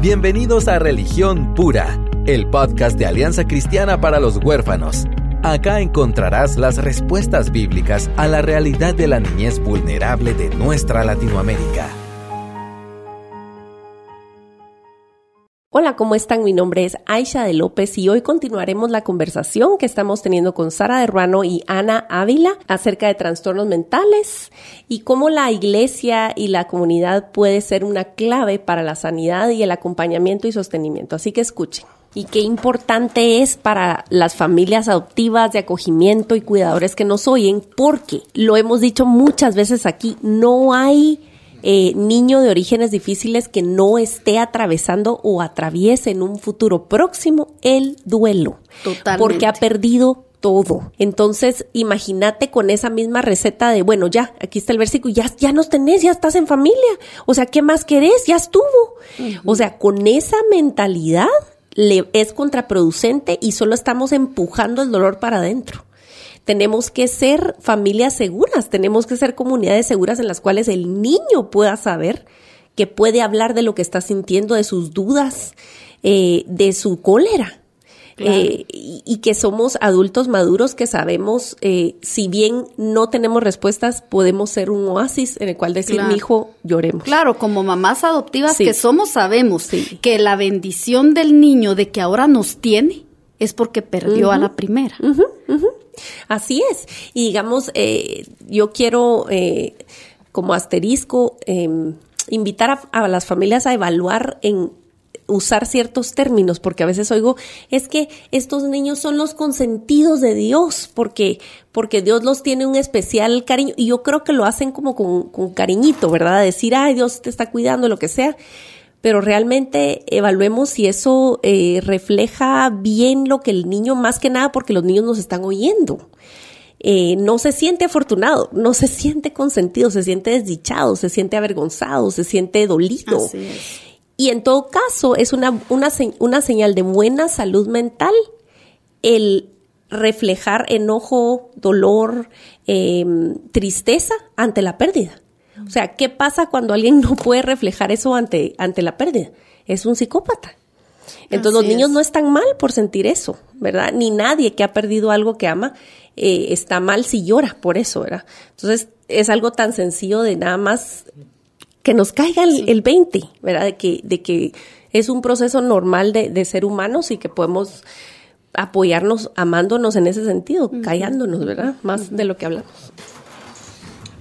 Bienvenidos a Religión Pura, el podcast de Alianza Cristiana para los Huérfanos. Acá encontrarás las respuestas bíblicas a la realidad de la niñez vulnerable de nuestra Latinoamérica. ¿Cómo están? Mi nombre es Aisha de López y hoy continuaremos la conversación que estamos teniendo con Sara de Ruano y Ana Ávila acerca de trastornos mentales y cómo la iglesia y la comunidad puede ser una clave para la sanidad y el acompañamiento y sostenimiento. Así que escuchen. Y qué importante es para las familias adoptivas de acogimiento y cuidadores que nos oyen, porque lo hemos dicho muchas veces aquí, no hay eh, niño de orígenes difíciles que no esté atravesando o atraviese en un futuro próximo el duelo. Totalmente. Porque ha perdido todo. Entonces, imagínate con esa misma receta de, bueno, ya, aquí está el versículo, ya, ya nos tenés, ya estás en familia. O sea, ¿qué más querés? Ya estuvo. O sea, con esa mentalidad le es contraproducente y solo estamos empujando el dolor para adentro. Tenemos que ser familias seguras, tenemos que ser comunidades seguras en las cuales el niño pueda saber que puede hablar de lo que está sintiendo, de sus dudas, eh, de su cólera. Claro. Eh, y, y, que somos adultos maduros que sabemos, eh, si bien no tenemos respuestas, podemos ser un oasis en el cual decir, Claro. mi hijo, lloremos. Claro, como mamás adoptivas Sí. que somos, sabemos Sí. que la bendición del niño de que ahora nos tiene es porque perdió a la primera. Así es. Y digamos, eh, yo quiero, eh, como asterisco, eh, invitar a, a las familias a evaluar en usar ciertos términos, porque a veces oigo, es que estos niños son los consentidos de Dios, porque, porque Dios los tiene un especial cariño, y yo creo que lo hacen como con, con cariñito, ¿verdad? Decir, ay, Dios te está cuidando, lo que sea, pero realmente evaluemos si eso eh, refleja bien lo que el niño, más que nada porque los niños nos están oyendo. Eh, no se siente afortunado, no se siente consentido, se siente desdichado, se siente avergonzado, se siente dolido. Así es. Y en todo caso, es una, una, una señal de buena salud mental el reflejar enojo, dolor, eh, tristeza ante la pérdida. O sea, ¿qué pasa cuando alguien no puede reflejar eso ante, ante la pérdida? Es un psicópata. Entonces los niños es. no están mal por sentir eso, ¿verdad? Ni nadie que ha perdido algo que ama eh, está mal si llora por eso, ¿verdad? Entonces es algo tan sencillo de nada más que nos caiga el, el 20, ¿verdad? De que, de que es un proceso normal de, de ser humanos y que podemos apoyarnos amándonos en ese sentido, callándonos, ¿verdad? Más de lo que hablamos.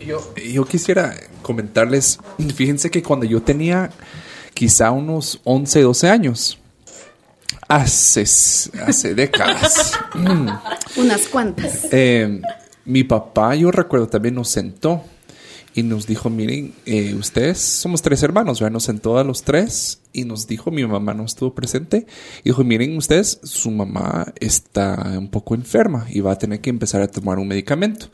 Yo, yo quisiera comentarles, fíjense que cuando yo tenía quizá unos 11, 12 años, hace, hace décadas, mm, Unas cuantas. eh, mi papá, yo recuerdo, también nos sentó y nos dijo, miren, eh, ustedes somos tres hermanos, ¿verdad? Nos sentó a los tres y nos dijo, mi mamá no estuvo presente, y dijo, miren ustedes, su mamá está un poco enferma y va a tener que empezar a tomar un medicamento.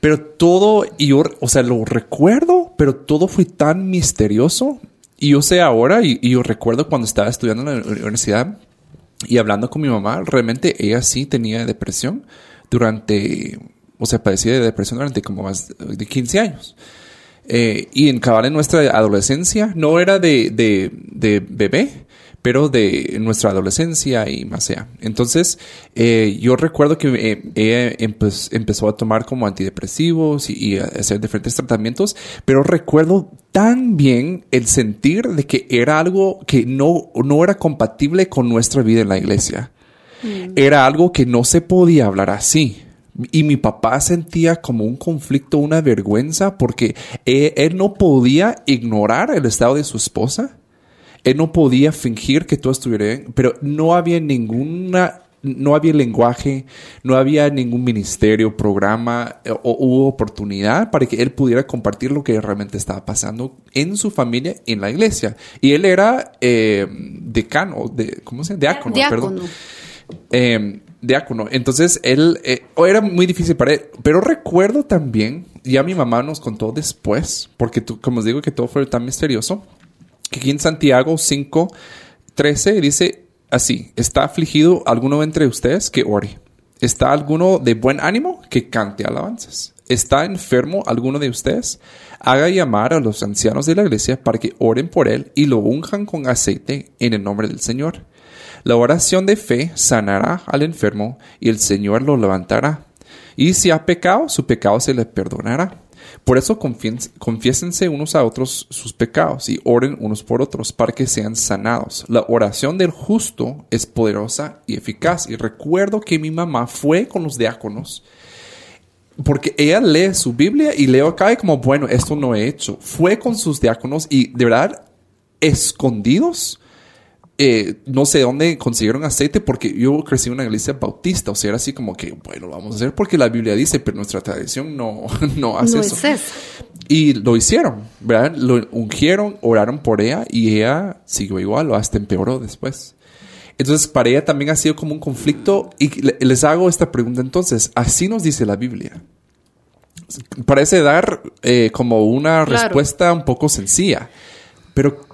Pero todo, y yo, o sea, lo recuerdo, pero todo fue tan misterioso. Y yo sé ahora, y, yo recuerdo cuando estaba estudiando en la universidad y hablando con mi mamá, realmente ella sí tenía depresión durante, o sea, padecía de depresión durante como más de 15 años. Eh, y en cabal en nuestra adolescencia, no era de, de bebé, pero de nuestra adolescencia y más allá. Entonces, eh, yo recuerdo que eh, ella empe- empezó a tomar como antidepresivos y, y a hacer diferentes tratamientos, pero recuerdo tan bien el sentir de que era algo que no, no era compatible con nuestra vida en la iglesia. Era algo que no se podía hablar así. Y mi papá sentía como un conflicto, una vergüenza, porque él, él no podía ignorar el estado de su esposa. Él no podía fingir que todo estuviera bien, pero no había ninguna, no había lenguaje, no había ningún ministerio, programa eh, o hubo oportunidad para que él pudiera compartir lo que realmente estaba pasando en su familia, en la iglesia. Y él era eh, decano, de, ¿cómo se llama? Diácono, Diácono. perdón eh, diácono. Entonces, él eh, era muy difícil para él. Pero recuerdo también, ya mi mamá nos contó después, porque tú, como os digo que todo fue tan misterioso, aquí en Santiago 5, 13 dice así, ¿está afligido alguno entre ustedes que ore? ¿Está alguno de buen ánimo que cante alabanzas? ¿está enfermo alguno de ustedes? Haga llamar a los ancianos de la iglesia para que oren por él y lo unjan con aceite en el nombre del Señor. La oración de fe sanará al enfermo y el Señor lo levantará. Y si ha pecado, su pecado se le perdonará. Por eso confiésense unos a otros sus pecados y oren unos por otros para que sean sanados. La oración del justo es poderosa y eficaz. Y recuerdo que mi mamá fue con los diáconos porque ella lee su Biblia y leo acá y como, bueno, esto no he hecho. Fue con sus diáconos y de verdad, escondidos, eh, no sé dónde consiguieron aceite porque yo crecí en una iglesia bautista, o sea, era así como que, bueno, lo vamos a hacer porque la Biblia dice, pero nuestra tradición no, no hace eso. Y lo hicieron, ¿verdad? Lo ungieron, oraron por ella y ella siguió igual o hasta empeoró después. Entonces, para ella también ha sido como un conflicto y les hago esta pregunta entonces, así nos dice la Biblia. Parece dar eh, como una respuesta un poco sencilla, pero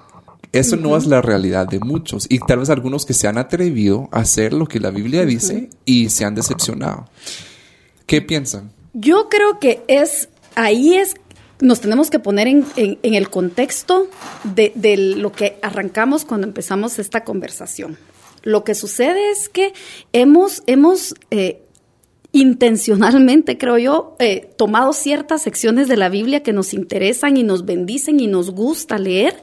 eso no es la realidad de muchos y tal vez algunos que se han atrevido a hacer lo que la Biblia dice y se han decepcionado. ¿Qué piensan? Yo creo que es ahí es nos tenemos que poner en, el contexto de, lo que arrancamos cuando empezamos esta conversación. Lo que sucede es que hemos, hemos eh, intencionalmente, creo yo, eh, tomado ciertas secciones de la Biblia que nos interesan y nos bendicen y nos gusta leer,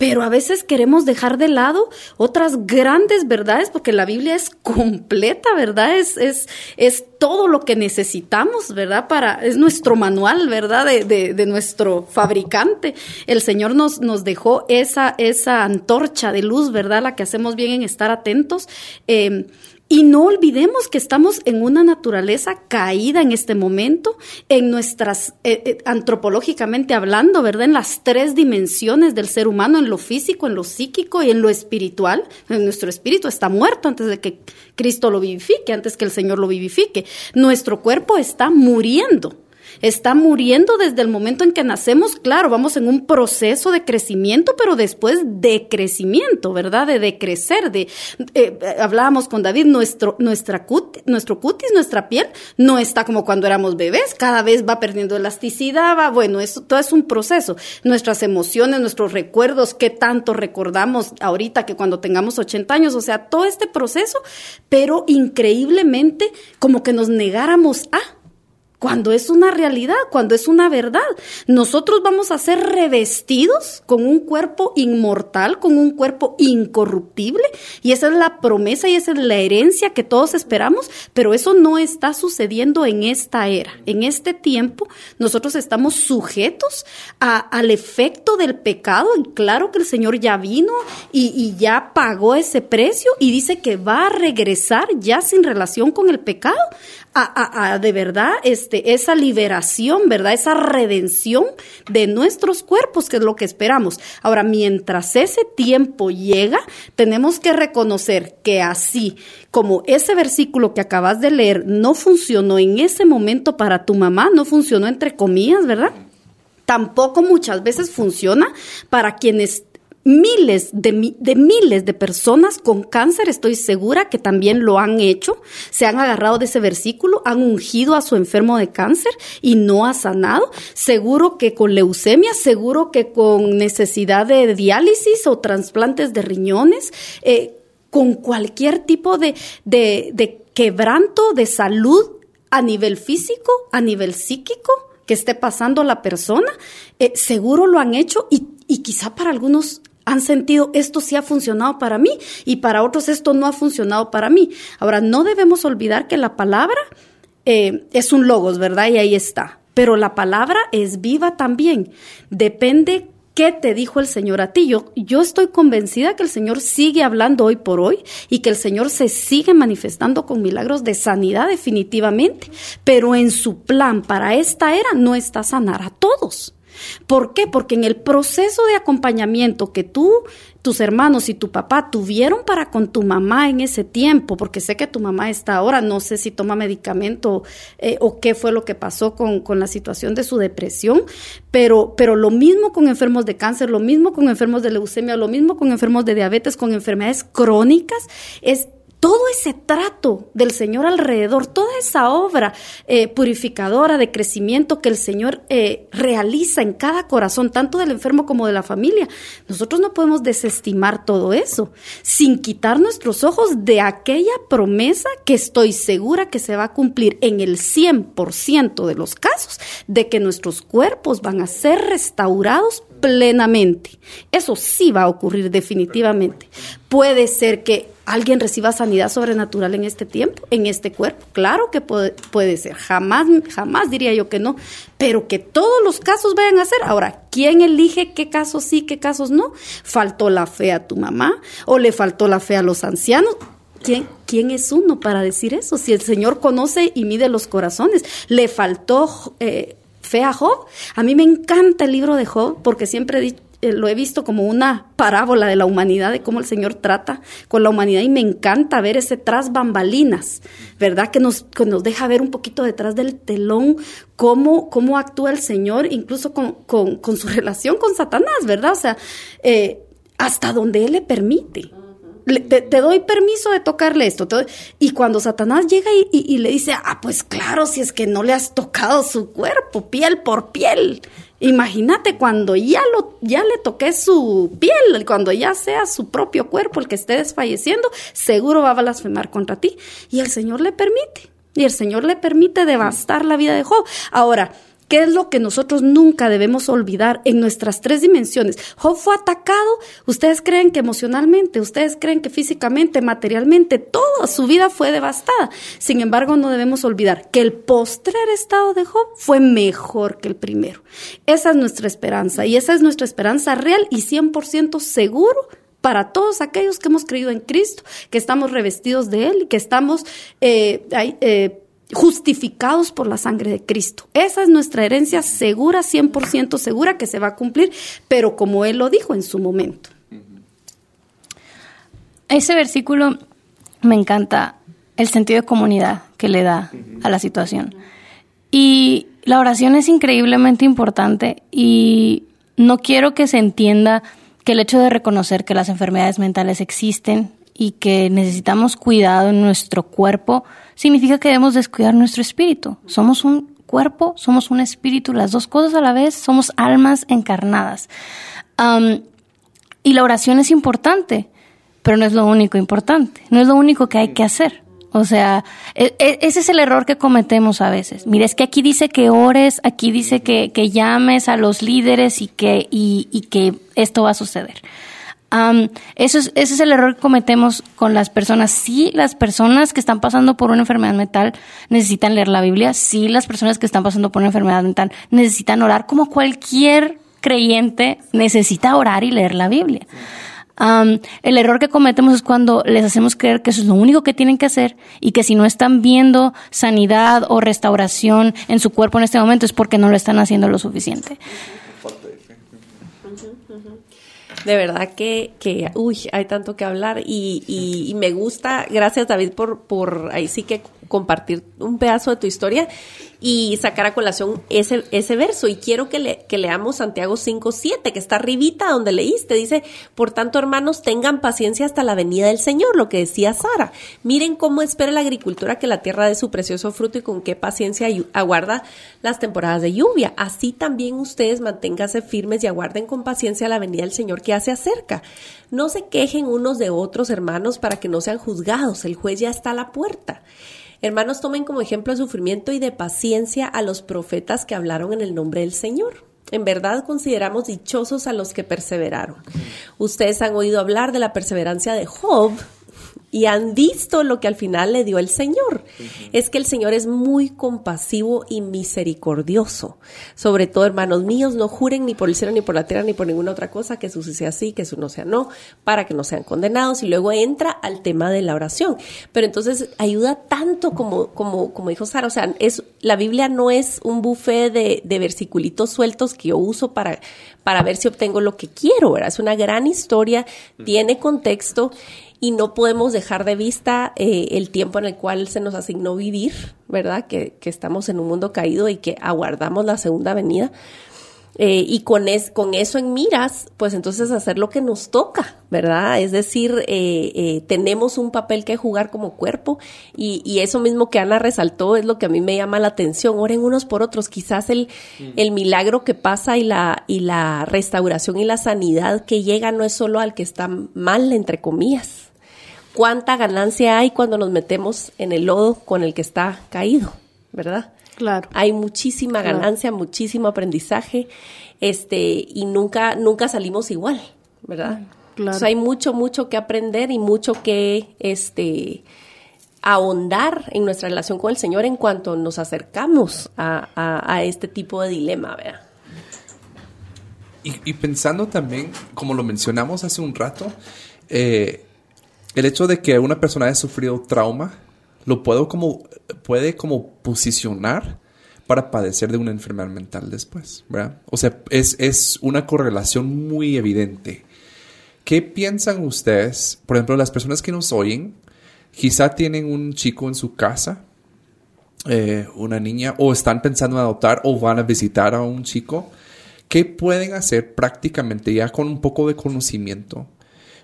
pero a veces queremos dejar de lado otras grandes verdades porque la Biblia es completa, ¿verdad? Es, es, es todo lo que necesitamos, ¿verdad? Para, es nuestro manual, ¿verdad? De, de, de nuestro fabricante. El Señor nos, nos dejó esa, esa antorcha de luz, ¿verdad? La que hacemos bien en estar atentos. Eh, y no olvidemos que estamos en una naturaleza caída en este momento, en nuestras, eh, eh, antropológicamente hablando, ¿verdad? En las tres dimensiones del ser humano, en lo físico, en lo psíquico y en lo espiritual. Nuestro espíritu está muerto antes de que Cristo lo vivifique, antes que el Señor lo vivifique. Nuestro cuerpo está muriendo está muriendo desde el momento en que nacemos. Claro, vamos en un proceso de crecimiento, pero después de crecimiento, ¿verdad? De decrecer, de, eh, hablábamos con David, nuestro, nuestra nuestro cutis, nuestra piel, no está como cuando éramos bebés, cada vez va perdiendo elasticidad, va, bueno, eso todo es un proceso. Nuestras emociones, nuestros recuerdos, qué tanto recordamos ahorita que cuando tengamos 80 años, o sea, todo este proceso, pero increíblemente como que nos negáramos a cuando es una realidad, cuando es una verdad. Nosotros vamos a ser revestidos con un cuerpo inmortal, con un cuerpo incorruptible, y esa es la promesa y esa es la herencia que todos esperamos, pero eso no está sucediendo en esta era. En este tiempo, nosotros estamos sujetos al efecto del pecado, y claro que el Señor ya vino y, ya pagó ese precio y dice que va a regresar ya sin relación con el pecado a, de verdad este, esa liberación, ¿verdad? Esa redención de nuestros cuerpos, que es lo que esperamos. Ahora, mientras ese tiempo llega, tenemos que reconocer que así como ese versículo que acabas de leer no funcionó en ese momento para tu mamá, no funcionó entre comillas, ¿verdad? Tampoco muchas veces funciona para quienes miles de, de, miles de personas con cáncer, estoy segura que también lo han hecho, se han agarrado de ese versículo, han ungido a su enfermo de cáncer y no ha sanado. Seguro que con leucemia, seguro que con necesidad de diálisis o trasplantes de riñones, eh, con cualquier tipo de, de, quebranto de salud a nivel físico, a nivel psíquico que esté pasando la persona, eh, seguro lo han hecho y, y quizá para algunos han sentido esto sí ha funcionado para mí y para otros esto no ha funcionado para mí. Ahora, no debemos olvidar que la palabra eh, es un logos, ¿verdad? Y ahí está. Pero la palabra es viva también. Depende qué te dijo el Señor a ti. Yo, yo estoy convencida que el Señor sigue hablando hoy por hoy y que el Señor se sigue manifestando con milagros de sanidad definitivamente. Pero en su plan para esta era no está sanar a todos. ¿Por qué? Porque en el proceso de acompañamiento que tú, tus hermanos y tu papá tuvieron para con tu mamá en ese tiempo, porque sé que tu mamá está ahora, no sé si toma medicamento eh, o qué fue lo que pasó con, con, la situación de su depresión, pero, pero lo mismo con enfermos de cáncer, lo mismo con enfermos de leucemia, lo mismo con enfermos de diabetes, con enfermedades crónicas, es todo ese trato del Señor alrededor, toda esa obra eh, purificadora de crecimiento que el Señor eh, realiza en cada corazón, tanto del enfermo como de la familia, nosotros no podemos desestimar todo eso sin quitar nuestros ojos de aquella promesa que estoy segura que se va a cumplir en el 100% de los casos, de que nuestros cuerpos van a ser restaurados plenamente. Eso sí va a ocurrir definitivamente. Puede ser que alguien reciba sanidad sobrenatural en este tiempo, en este cuerpo. Claro que puede, puede, ser. Jamás, jamás diría yo que no. Pero que todos los casos vayan a ser. Ahora, ¿quién elige qué casos sí, qué casos no? ¿Faltó la fe a tu mamá? ¿O le faltó la fe a los ancianos? ¿Quién, ¿Quién es uno para decir eso? Si el Señor conoce y mide los corazones. ¿Le faltó eh, fe a Job? A mí me encanta el libro de Job porque siempre eh, lo he visto como una parábola de la humanidad, de cómo el Señor trata con la humanidad y me encanta ver ese tras bambalinas, ¿verdad? Que nos, nos deja ver un poquito detrás del telón cómo, cómo actúa el Señor, incluso con, con, su relación con Satanás, ¿verdad? O sea, eh, hasta donde Él le permite. Te, doy permiso de tocarle esto. y cuando Satanás llega y, le dice, ah, pues claro, si es que no le has tocado su cuerpo, piel por piel, Imagínate cuando ya lo ya le toqué su piel, cuando ya sea su propio cuerpo el que esté desfalleciendo, seguro va a blasfemar contra ti y el Señor le permite. Y el Señor le permite devastar la vida de Job. Ahora, ¿Qué es lo que nosotros nunca debemos olvidar en nuestras tres dimensiones? Job fue atacado. Ustedes creen que emocionalmente, ustedes creen que físicamente, materialmente, toda su vida fue devastada. Sin embargo, no debemos olvidar que el postrer estado de Job fue mejor que el primero. Esa es nuestra esperanza y esa es nuestra esperanza real y 100% seguro para todos aquellos que hemos creído en Cristo, que estamos revestidos de Él y que estamos eh, eh, justificados por la sangre de Cristo. Esa es nuestra herencia segura, 100% segura que se va a cumplir, pero como Él lo dijo en su momento. Ese versículo me encanta el sentido de comunidad que le da a la situación. Y la oración es increíblemente importante y no quiero que se entienda que el hecho de reconocer que las enfermedades mentales existen y que necesitamos cuidado en nuestro cuerpo, significa que debemos descuidar nuestro espíritu. Somos un cuerpo, somos un espíritu, las dos cosas a la vez, somos almas encarnadas. y la oración es importante, pero no es lo único importante, no es lo único que hay que hacer. O sea, e, e, ese es el error que cometemos a veces. Mira, es que aquí dice que ores, aquí dice que, llames a los líderes y que, y que esto va a suceder eso es, ese es el error que cometemos con las personas. Sí, las personas que están pasando por una enfermedad mental necesitan leer la Biblia. Sí, las personas que están pasando por una enfermedad mental necesitan orar, como cualquier creyente necesita orar y leer la Biblia. el error que cometemos es cuando les hacemos creer que eso es lo único que tienen que hacer y que si no están viendo sanidad o restauración en su cuerpo en este momento es porque no lo están haciendo lo suficiente. De verdad que, que, uy, hay tanto que hablar y, y, y me gusta, gracias David por, por ahí sí que compartir un pedazo de tu historia y sacar a colación ese, ese verso. Y quiero que, le, que leamos Santiago 5, 7, que está arribita donde leíste. Dice, por tanto, hermanos, tengan paciencia hasta la venida del Señor, lo que decía Sara. Miren cómo espera la agricultura que la tierra dé su precioso fruto y con qué paciencia aguarda las temporadas de lluvia. Así también ustedes manténganse firmes y aguarden con paciencia la venida del Señor que ya se acerca. No se quejen unos de otros, hermanos, para que no sean juzgados. El juez ya está a la puerta. Hermanos, tomen como ejemplo de sufrimiento y de paciencia a los profetas que hablaron en el nombre del Señor. En verdad consideramos dichosos a los que perseveraron. Ustedes han oído hablar de la perseverancia de Job, y han visto lo que al final le dio el Señor. Es que el Señor es muy compasivo y misericordioso. Sobre todo, hermanos míos, no juren ni por el cielo, ni por la tierra, ni por ninguna otra cosa, que eso sea así, que eso no sea no, para que no sean condenados. Y luego entra al tema de la oración. Pero entonces ayuda tanto como, como, como dijo Sara. O sea, es, la Biblia no es un buffet de, de versiculitos sueltos que yo uso para, para ver si obtengo lo que quiero, ¿verdad? Es una gran historia, tiene contexto y no podemos dejar de vista eh, el tiempo en el cual se nos asignó vivir, ¿verdad? Que, que, estamos en un mundo caído y que aguardamos la segunda venida. Eh, y con, es, con eso en miras, pues entonces hacer lo que nos toca, ¿verdad? Es decir, eh, eh, tenemos un papel que jugar como cuerpo y, y, eso mismo que Ana resaltó es lo que a mí me llama la atención. Oren unos por otros, quizás el, el milagro que pasa y la, y la restauración y la sanidad que llega no es solo al que está mal, entre comillas. ¿Cuánta ganancia hay cuando nos metemos en el lodo con el que está caído, ¿verdad? Claro. Hay muchísima ganancia, muchísimo aprendizaje, este, y nunca, nunca salimos igual, ¿verdad? Claro. hay mucho, mucho que aprender y mucho que, este, ahondar en nuestra relación con el Señor en cuanto nos acercamos a, a, este tipo de dilema, ¿verdad? Y, y, pensando también, como lo mencionamos hace un rato, eh, el hecho de que una persona haya sufrido trauma, lo puedo como, puede como posicionar para padecer de una enfermedad mental después, ¿verdad? O sea, es, es una correlación muy evidente. ¿Qué piensan ustedes? Por ejemplo, las personas que nos oyen, quizá tienen un chico en su casa, eh, una niña, o están pensando en adoptar o van a visitar a un chico. ¿Qué pueden hacer prácticamente ya con un poco de conocimiento?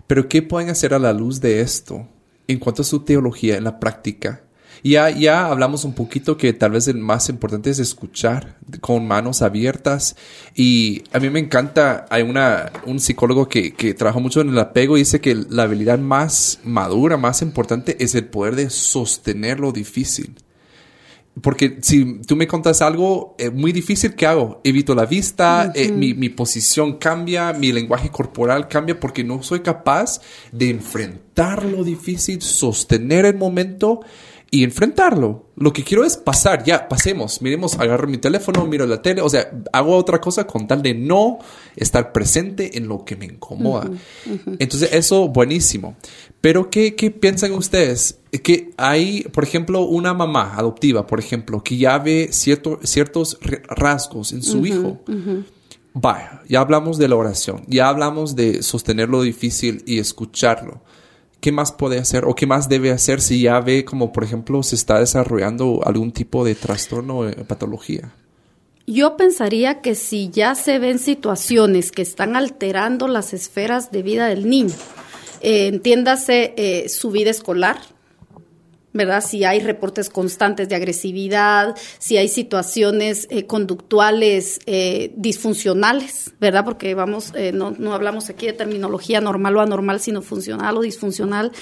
Pero ¿qué pueden hacer a la luz de esto en cuanto a su teología en la práctica. Ya, ya hablamos un poquito que tal vez el más importante es escuchar con manos abiertas. Y a mí me encanta, hay una, un psicólogo que, que trabaja mucho en el apego y dice que la habilidad más madura, más importante es el poder de sostener lo difícil. Porque si tú me contas algo eh, muy difícil, ¿qué hago? Evito la vista, eh, mi, mi, posición cambia, mi lenguaje corporal cambia porque no soy capaz de enfrentar lo difícil, sostener el momento y enfrentarlo. Lo que quiero es pasar, ya, pasemos, miremos, agarro mi teléfono, miro la tele, o sea, hago otra cosa con tal de no estar presente en lo que me incomoda. Entonces, eso buenísimo. Pero, ¿qué, ¿qué, piensan ustedes? Que hay, por ejemplo, una mamá adoptiva, por ejemplo, que ya ve cierto, ciertos rasgos en su hijo. Vaya, ya hablamos de la oración, ya hablamos de sostener lo difícil y escucharlo. ¿Qué más puede hacer o qué más debe hacer si ya ve como, por ejemplo, se está desarrollando algún tipo de trastorno o patología? Yo pensaría que si ya se ven situaciones que están alterando las esferas de vida del niño, eh, entiéndase eh, su vida escolar, ¿verdad? Si hay reportes constantes de agresividad, si hay situaciones eh, conductuales eh, disfuncionales, ¿verdad? Porque vamos, eh, no, no, hablamos aquí de terminología normal o anormal, sino funcional o disfuncional,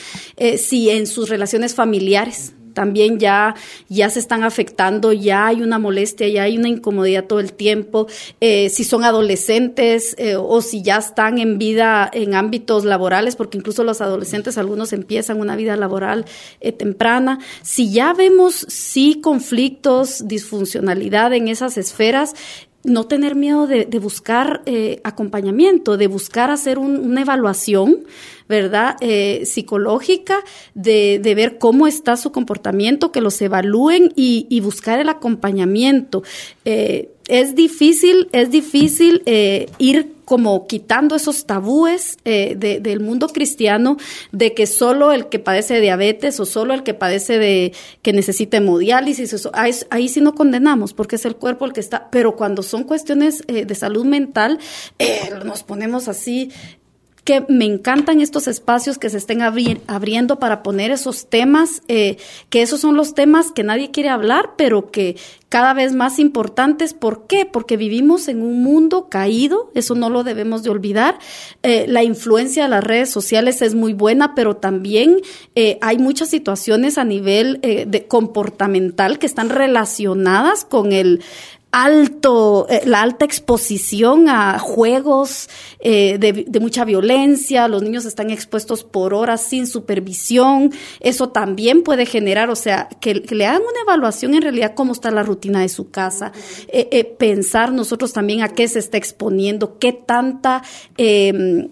si en sus relaciones familiares, también ya, ya se están afectando, ya hay una molestia, ya hay una incomodidad todo el tiempo, eh, si son adolescentes eh, o si ya están en vida en ámbitos laborales, porque incluso los adolescentes, algunos empiezan una vida laboral eh, temprana, si ya vemos sí conflictos, disfuncionalidad en esas esferas, no tener miedo de, buscar eh, acompañamiento, de buscar hacer una evaluación, ¿verdad? Eh, psicológica, de, de, ver cómo está su comportamiento, que los evalúen y, y buscar el acompañamiento. Eh, es difícil, es difícil eh, ir como quitando esos tabúes eh, del mundo cristiano de que solo el que padece de diabetes o solo el que padece de que necesita hemodiálisis, eso, ahí, ahí, sí no condenamos porque es el cuerpo el que está, pero cuando son cuestiones eh, de salud mental, nos ponemos así que me encantan estos espacios que se estén abriendo para poner esos temas, eh, que esos son los temas que nadie quiere hablar, pero que cada vez más importantes. ¿Por qué? Porque vivimos en un mundo caído, eso no lo debemos de olvidar. Eh, la influencia de las redes sociales es muy buena, pero también eh, hay muchas situaciones a nivel de comportamental que están relacionadas con el alto, eh, la alta exposición a juegos eh, de, mucha violencia, los niños están expuestos por horas sin supervisión, eso también puede generar, o sea, que, le hagan una evaluación en realidad cómo está la rutina de su casa, eh, pensar nosotros también a qué se está exponiendo, qué tanta... Em,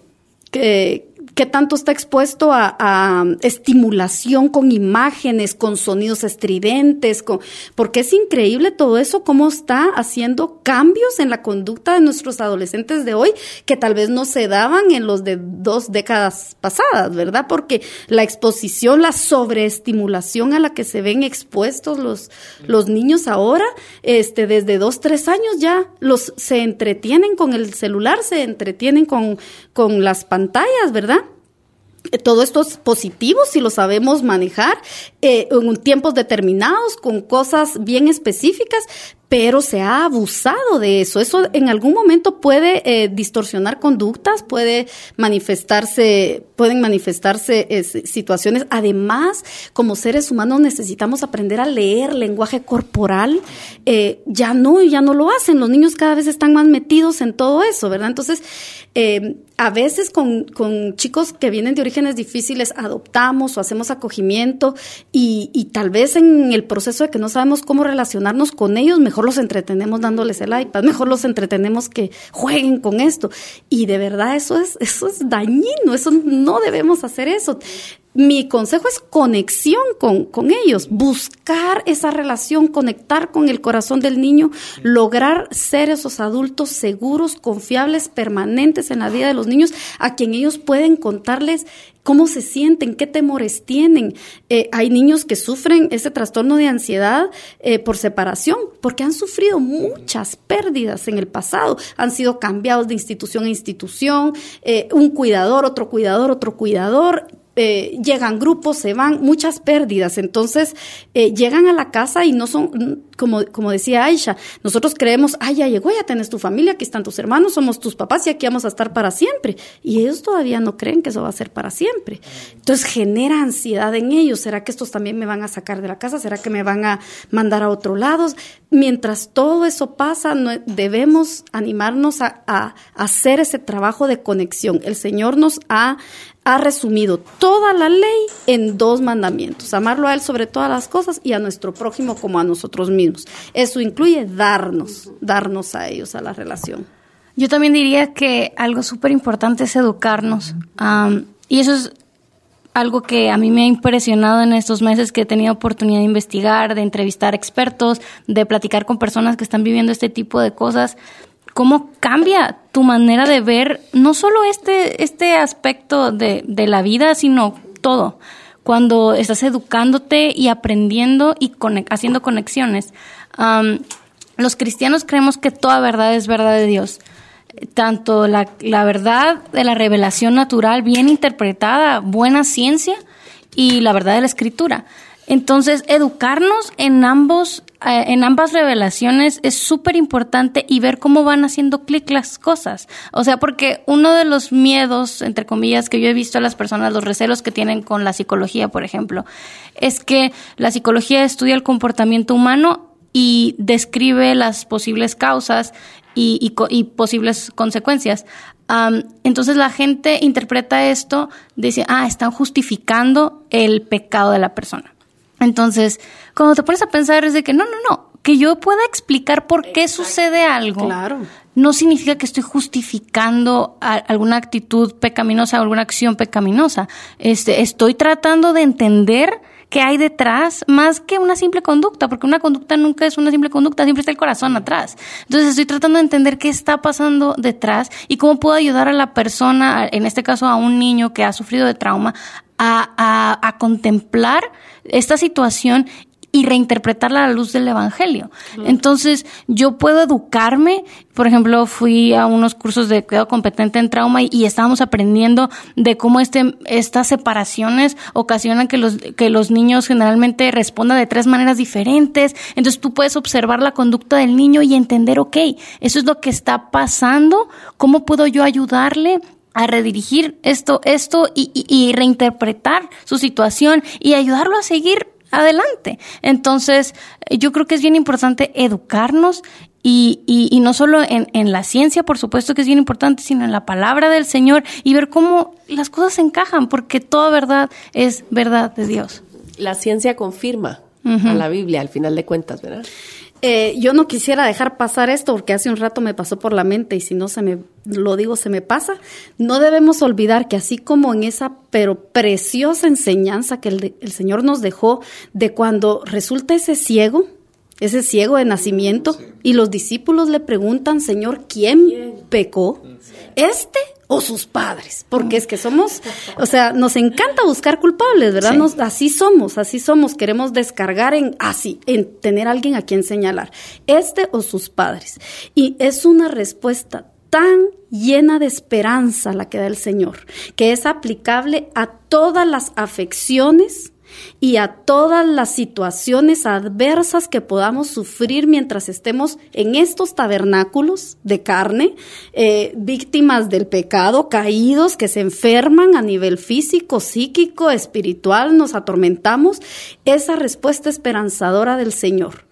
qué tanto está expuesto a, estimulación con imágenes, con sonidos estridentes, con, porque es increíble todo eso, cómo está haciendo cambios en la conducta de nuestros adolescentes de hoy que tal vez no se daban en los de dos décadas pasadas, ¿verdad? Porque la exposición, la sobreestimulación a la que se ven expuestos los, los niños ahora, este, desde dos, tres años ya los se entretienen con el celular, se entretienen con, con las pantallas, ¿verdad? Todo esto es positivo si lo sabemos manejar eh, en tiempos determinados, con cosas bien específicas, pero se ha abusado de eso. Eso en algún momento puede eh, distorsionar conductas, puede manifestarse, pueden manifestarse eh, situaciones. Además, como seres humanos necesitamos aprender a leer lenguaje corporal. Eh, ya no, ya no lo hacen. Los niños cada vez están más metidos en todo eso, ¿verdad? Entonces, a veces con, con, chicos que vienen de orígenes difíciles adoptamos o hacemos acogimiento y, y tal vez en el proceso de que no sabemos cómo relacionarnos con ellos, mejor los entretenemos dándoles el iPad, mejor los entretenemos que jueguen con esto. Y de verdad eso es, eso es dañino, eso no debemos hacer eso mi consejo es conexión con, con, ellos, buscar esa relación, conectar con el corazón del niño, lograr ser esos adultos seguros, confiables, permanentes en la vida de los niños, a quien ellos pueden contarles cómo se sienten, qué temores tienen. Eh, hay niños que sufren ese trastorno de ansiedad eh, por separación, porque han sufrido muchas pérdidas en el pasado, han sido cambiados de institución a institución, eh, un cuidador, otro cuidador, otro cuidador eh, llegan grupos, se van, muchas pérdidas. Entonces, eh, llegan a la casa y no son, como, como decía Aisha, nosotros creemos, ay, ya llegó, ya tienes tu familia, aquí están tus hermanos, somos tus papás y aquí vamos a estar para siempre. Y ellos todavía no creen que eso va a ser para siempre. Entonces, genera ansiedad en ellos. ¿Será que estos también me van a sacar de la casa? ¿Será que me van a mandar a otro lado? Mientras todo eso pasa, debemos animarnos a, a hacer ese trabajo de conexión. El Señor nos ha ha resumido toda la ley en dos mandamientos, amarlo a Él sobre todas las cosas y a nuestro prójimo como a nosotros mismos. Eso incluye darnos, darnos a ellos, a la relación. Yo también diría que algo súper importante es educarnos. y eso es algo que a mí me ha impresionado en estos meses que he tenido oportunidad de investigar, de entrevistar expertos, de platicar con personas que están viviendo este tipo de cosas cómo cambia tu manera de ver no solo este, este aspecto de, de la vida, sino todo. Cuando estás educándote y aprendiendo y haciendo conexiones. los cristianos creemos que toda verdad es verdad de Dios. Tanto la, la verdad de la revelación natural bien interpretada, buena ciencia, y la verdad de la escritura. Entonces, educarnos en ambos, en ambas revelaciones es súper importante y ver cómo van haciendo clic las cosas. O sea, porque uno de los miedos, entre comillas, que yo he visto a las personas, los recelos que tienen con la psicología, por ejemplo, es que la psicología estudia el comportamiento humano y describe las posibles causas y, y, posibles consecuencias. entonces la gente interpreta esto, dice, ah, están justificando el pecado de la persona. Entonces, cuando te pones a pensar es de que no, no, no, que yo pueda explicar por qué sucede algo. Claro. No significa que estoy justificando alguna actitud pecaminosa, alguna acción pecaminosa. Este, estoy tratando de entender qué hay detrás más que una simple conducta, porque una conducta nunca es una simple conducta, siempre está el corazón atrás. Entonces estoy tratando de entender qué está pasando detrás y cómo puedo ayudar a la persona, en este caso a un niño que ha sufrido de trauma, a, a, contemplar esta situación y reinterpretarla a la luz del Evangelio. Entonces, yo puedo educarme, por ejemplo, fui a unos cursos de cuidado competente en trauma y, estábamos aprendiendo de cómo este, estas separaciones ocasionan que los, que los niños generalmente respondan de tres maneras diferentes. Entonces, tú puedes observar la conducta del niño y entender, ok, eso es lo que está pasando, ¿cómo puedo yo ayudarle? a redirigir esto, esto y, reinterpretar su situación y ayudarlo a seguir adelante. Entonces, yo creo que es bien importante educarnos y, y, no solo en, en, la ciencia, por supuesto que es bien importante, sino en la palabra del Señor y ver cómo las cosas se encajan, porque toda verdad es verdad de Dios. La ciencia confirma a la Biblia al final de cuentas, ¿verdad? Eh, yo no quisiera dejar pasar esto porque hace un rato me pasó por la mente y si no se me lo digo se me pasa. No debemos olvidar que así como en esa pero preciosa enseñanza que el, el Señor nos dejó de cuando resulta ese ciego, ese ciego de nacimiento, y los discípulos le preguntan, Señor, ¿quién pecó? ¿Este o sus padres? Porque es que somos, o sea, nos encanta buscar culpables, ¿verdad? Nos, así somos, así somos, queremos descargar en así, en tener alguien a quien señalar, este o sus padres. Y es una respuesta tan llena de esperanza la que da el Señor, que es aplicable a todas las afecciones y a todas las situaciones adversas que podamos sufrir mientras estemos en estos tabernáculos de carne, eh, víctimas del pecado, caídos, que se enferman a nivel físico, psíquico, espiritual, nos atormentamos, esa respuesta esperanzadora del Señor.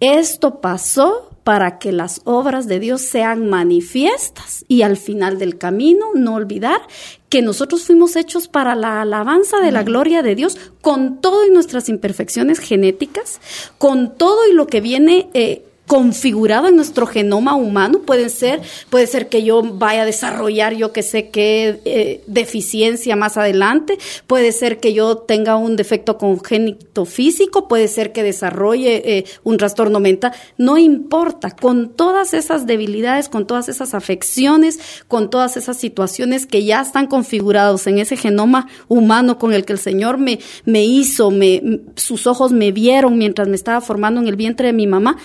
Esto pasó para que las obras de Dios sean manifiestas y al final del camino no olvidar que nosotros fuimos hechos para la alabanza de la gloria de Dios con todo y nuestras imperfecciones genéticas, con todo y lo que viene eh, configurado en nuestro genoma humano. Puede ser, puede ser que yo vaya a desarrollar, yo que sé qué eh, deficiencia más adelante. Puede ser que yo tenga un defecto congénito físico. Puede ser que desarrolle eh, un trastorno mental. No importa. Con todas esas debilidades, con todas esas afecciones, con todas esas situaciones que ya están configurados en ese genoma humano con el que el Señor me, me hizo, me, sus ojos me vieron mientras me estaba formando en el vientre de mi mamá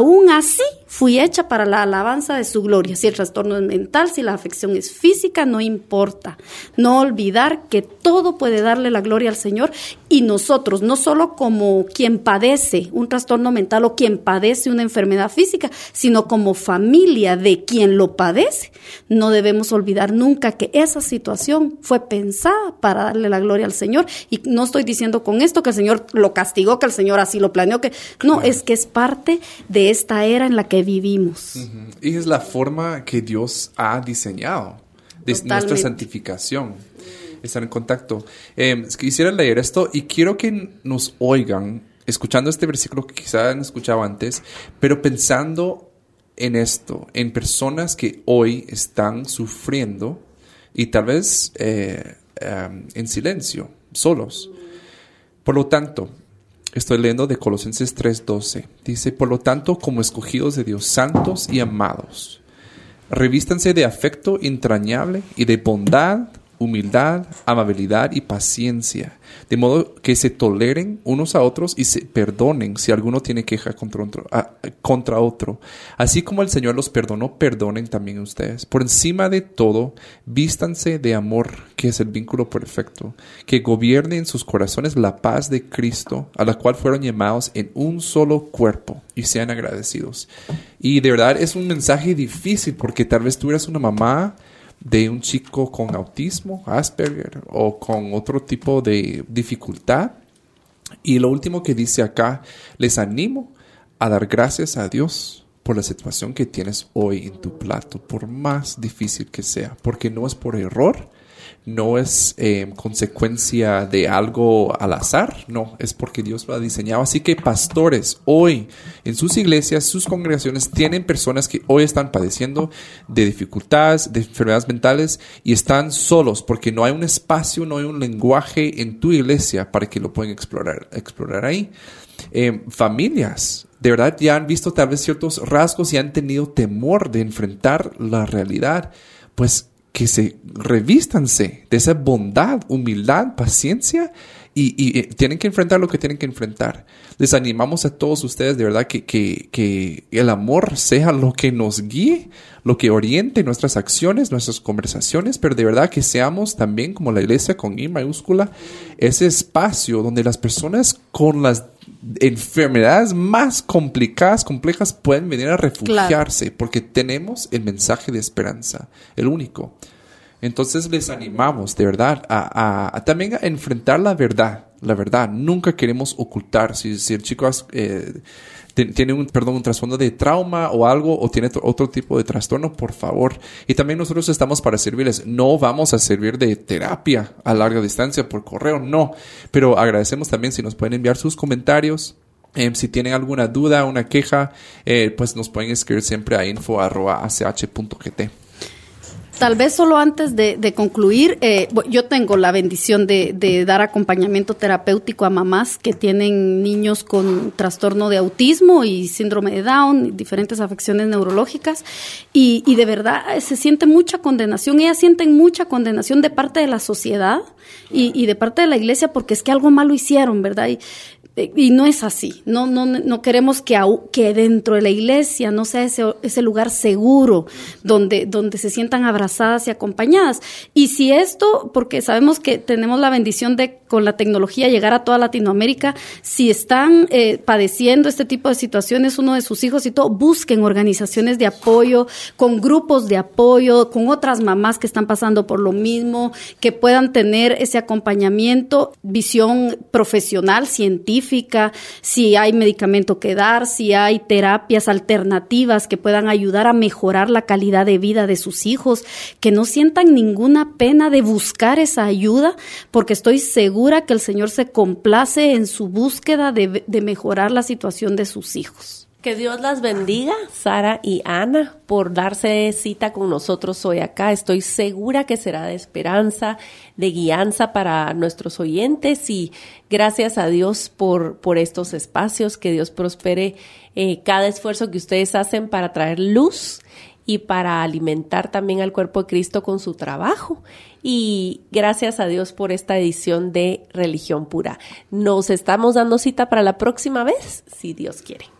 aún así fui hecha para la alabanza de su gloria. Si el trastorno es mental, si la afección es física, no importa. No olvidar que todo puede darle la gloria al Señor y nosotros, no solo como quien padece un trastorno mental o quien padece una enfermedad física, sino como familia de quien lo padece, no debemos olvidar nunca que esa situación fue pensada para darle la gloria al Señor. Y no estoy diciendo con esto que el Señor lo castigó, que el Señor así lo planeó, que no, es que es parte de esta era en la que vivimos. Y es la forma que Dios ha diseñado de nuestra santificación. Estar en contacto. Eh, quisiera leer esto y quiero que nos oigan escuchando este versículo que quizá han escuchado antes, pero pensando en esto, en personas que hoy están sufriendo y tal vez eh, em, en silencio, solos. Por lo tanto, Estoy leyendo de Colosenses 3:12. Dice, por lo tanto, como escogidos de Dios, santos y amados, revístanse de afecto entrañable y de bondad, humildad, amabilidad y paciencia, de modo que se toleren unos a otros y se perdonen si alguno tiene queja contra otro, contra otro. Así como el Señor los perdonó, perdonen también ustedes. Por encima de todo, vístanse de amor, que es el vínculo perfecto, que gobierne en sus corazones la paz de Cristo, a la cual fueron llamados en un solo cuerpo, y sean agradecidos. Y de verdad es un mensaje difícil porque tal vez tú eres una mamá, de un chico con autismo, Asperger o con otro tipo de dificultad. Y lo último que dice acá, les animo a dar gracias a Dios por la situación que tienes hoy en tu plato, por más difícil que sea, porque no es por error, no es eh, consecuencia de algo al azar, no, es porque Dios lo ha diseñado. Así que pastores, hoy en sus iglesias, sus congregaciones, tienen personas que hoy están padeciendo de dificultades, de enfermedades mentales y están solos porque no hay un espacio, no hay un lenguaje en tu iglesia para que lo puedan explorar, explorar ahí. Eh, familias, de verdad ya han visto tal vez ciertos rasgos y han tenido temor de enfrentar la realidad. Pues que se revístanse de esa bondad, humildad, paciencia y, eh, tienen que enfrentar lo que tienen que enfrentar. Les animamos a todos ustedes de verdad que, que, que, el amor sea lo que nos guíe, lo que oriente nuestras acciones, nuestras conversaciones, pero de verdad que seamos también como la iglesia con I mayúscula, ese espacio donde las personas con las enfermedades más complicadas, complejas, pueden venir a refugiarse porque tenemos el mensaje de esperanza, el único. Entonces les animamos de verdad a, también a enfrentar la verdad, la verdad. Nunca queremos ocultar. Si, si el chico eh, tiene un, perdón, un trasfondo de trauma o algo o tiene otro tipo de trastorno, por favor. Y también nosotros estamos para servirles. No vamos a servir de terapia a larga distancia por correo, no. Pero agradecemos también si nos pueden enviar sus comentarios Em, si tienen alguna duda, una queja, eh, pues nos pueden escribir siempre a info.ach.gt. Tal vez solo antes de, concluir, eh, yo tengo la bendición de, dar acompañamiento terapéutico a mamás que tienen niños con trastorno de autismo y síndrome de Down, y diferentes afecciones neurológicas, y, de verdad eh, se siente mucha condenación, ellas sienten mucha condenación de parte de la sociedad y, y de parte de la iglesia porque es que algo malo hicieron, ¿verdad? Y y no es así. No, no, no queremos que, que dentro de la iglesia no sea ese, ese lugar seguro donde, donde se sientan abrazadas y acompañadas. Y si esto, porque sabemos que tenemos la bendición de con la tecnología llegar a toda Latinoamérica, si están eh, padeciendo este tipo de situaciones, uno de sus hijos y todo, busquen organizaciones de apoyo, con grupos de apoyo, con otras mamás que están pasando por lo mismo, que puedan tener ese acompañamiento, visión profesional, científica si hay medicamento que dar, si hay terapias alternativas que puedan ayudar a mejorar la calidad de vida de sus hijos, que no sientan ninguna pena de buscar esa ayuda, porque estoy segura que el Señor se complace en su búsqueda de, mejorar la situación de sus hijos. Que Dios las bendiga, Sara y Ana, por darse cita con nosotros hoy acá. Estoy segura que será de esperanza, de guianza para nuestros oyentes y gracias a Dios por, por estos espacios. Que Dios prospere eh, cada esfuerzo que ustedes hacen para traer luz y para alimentar también al cuerpo de Cristo con su trabajo. Y gracias a Dios por esta edición de Religión Pura. Nos estamos dando cita para la próxima vez, si Dios quiere.